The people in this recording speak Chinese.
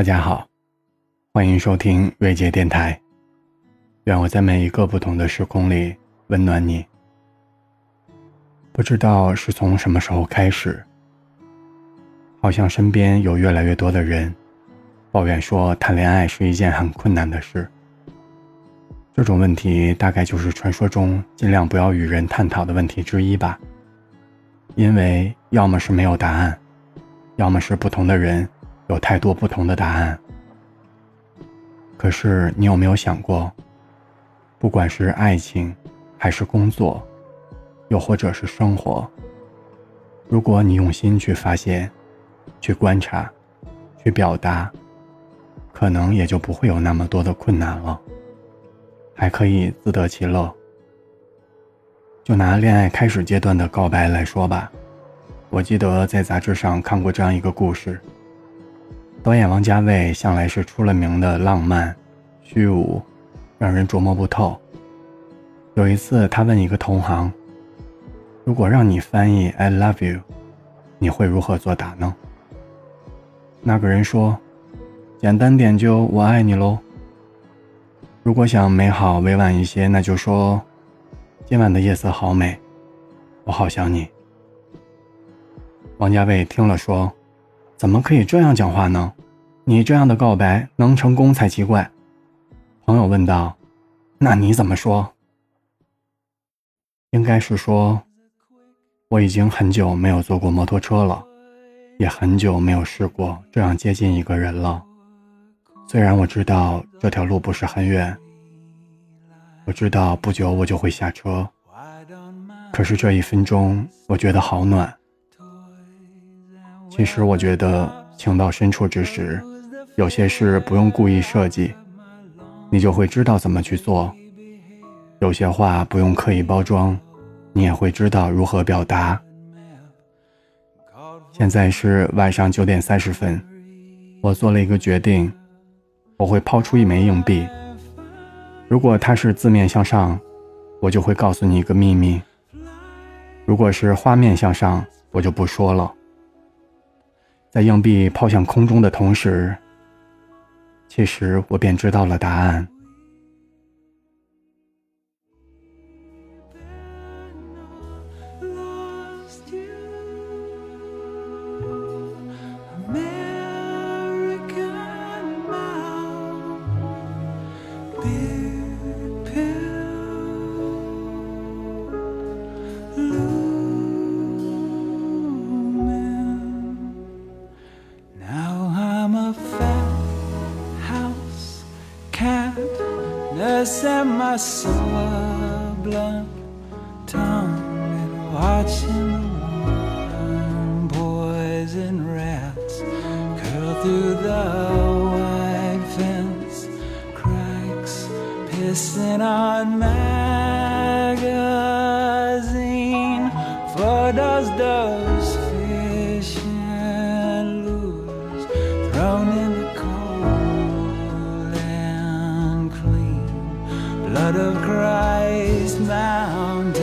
大家好，欢迎收听瑞杰电台。愿我在每一个不同的时空里温暖你。不知道是从什么时候开始，好像身边有越来越多的人抱怨说谈恋爱是一件很困难的事。这种问题大概就是传说中尽量不要与人探讨的问题之一吧。因为要么是没有答案，要么是不同的人有太多不同的答案。可是你有没有想过，不管是爱情，还是工作，又或者是生活，如果你用心去发现、去观察、去表达，可能也就不会有那么多的困难了，还可以自得其乐。就拿恋爱开始阶段的告白来说吧，我记得在杂志上看过这样一个故事。导演王家卫向来是出了名的浪漫、虚无，让人琢磨不透。有一次，他问一个同行：“如果让你翻译 ‘I love you’，你会如何作答呢？”那个人说：“简单点就我爱你喽。如果想美好委婉一些，那就说。”今晚的夜色好美，我好想你。王家卫听了说：“怎么可以这样讲话呢？你这样的告白能成功才奇怪。”朋友问道：“那你怎么说？”应该是说：“我已经很久没有坐过摩托车了，也很久没有试过这样接近一个人了。虽然我知道这条路不是很远。”我知道不久我就会下车，可是这一分钟我觉得好暖。其实我觉得情到深处之时，有些事不用故意设计，你就会知道怎么去做；有些话不用刻意包装，你也会知道如何表达。现在是晚上九点三十分，我做了一个决定，我会抛出一枚硬币。如果它是字面向上，我就会告诉你一个秘密；如果是画面向上，我就不说了。在硬币抛向空中的同时，其实我便知道了答案。At my blunt tongue and watching the warm poison rats curl through the white fence. Cracks, pissing on magazine. Photos, those fish and lures thrown in of Christ Mountain.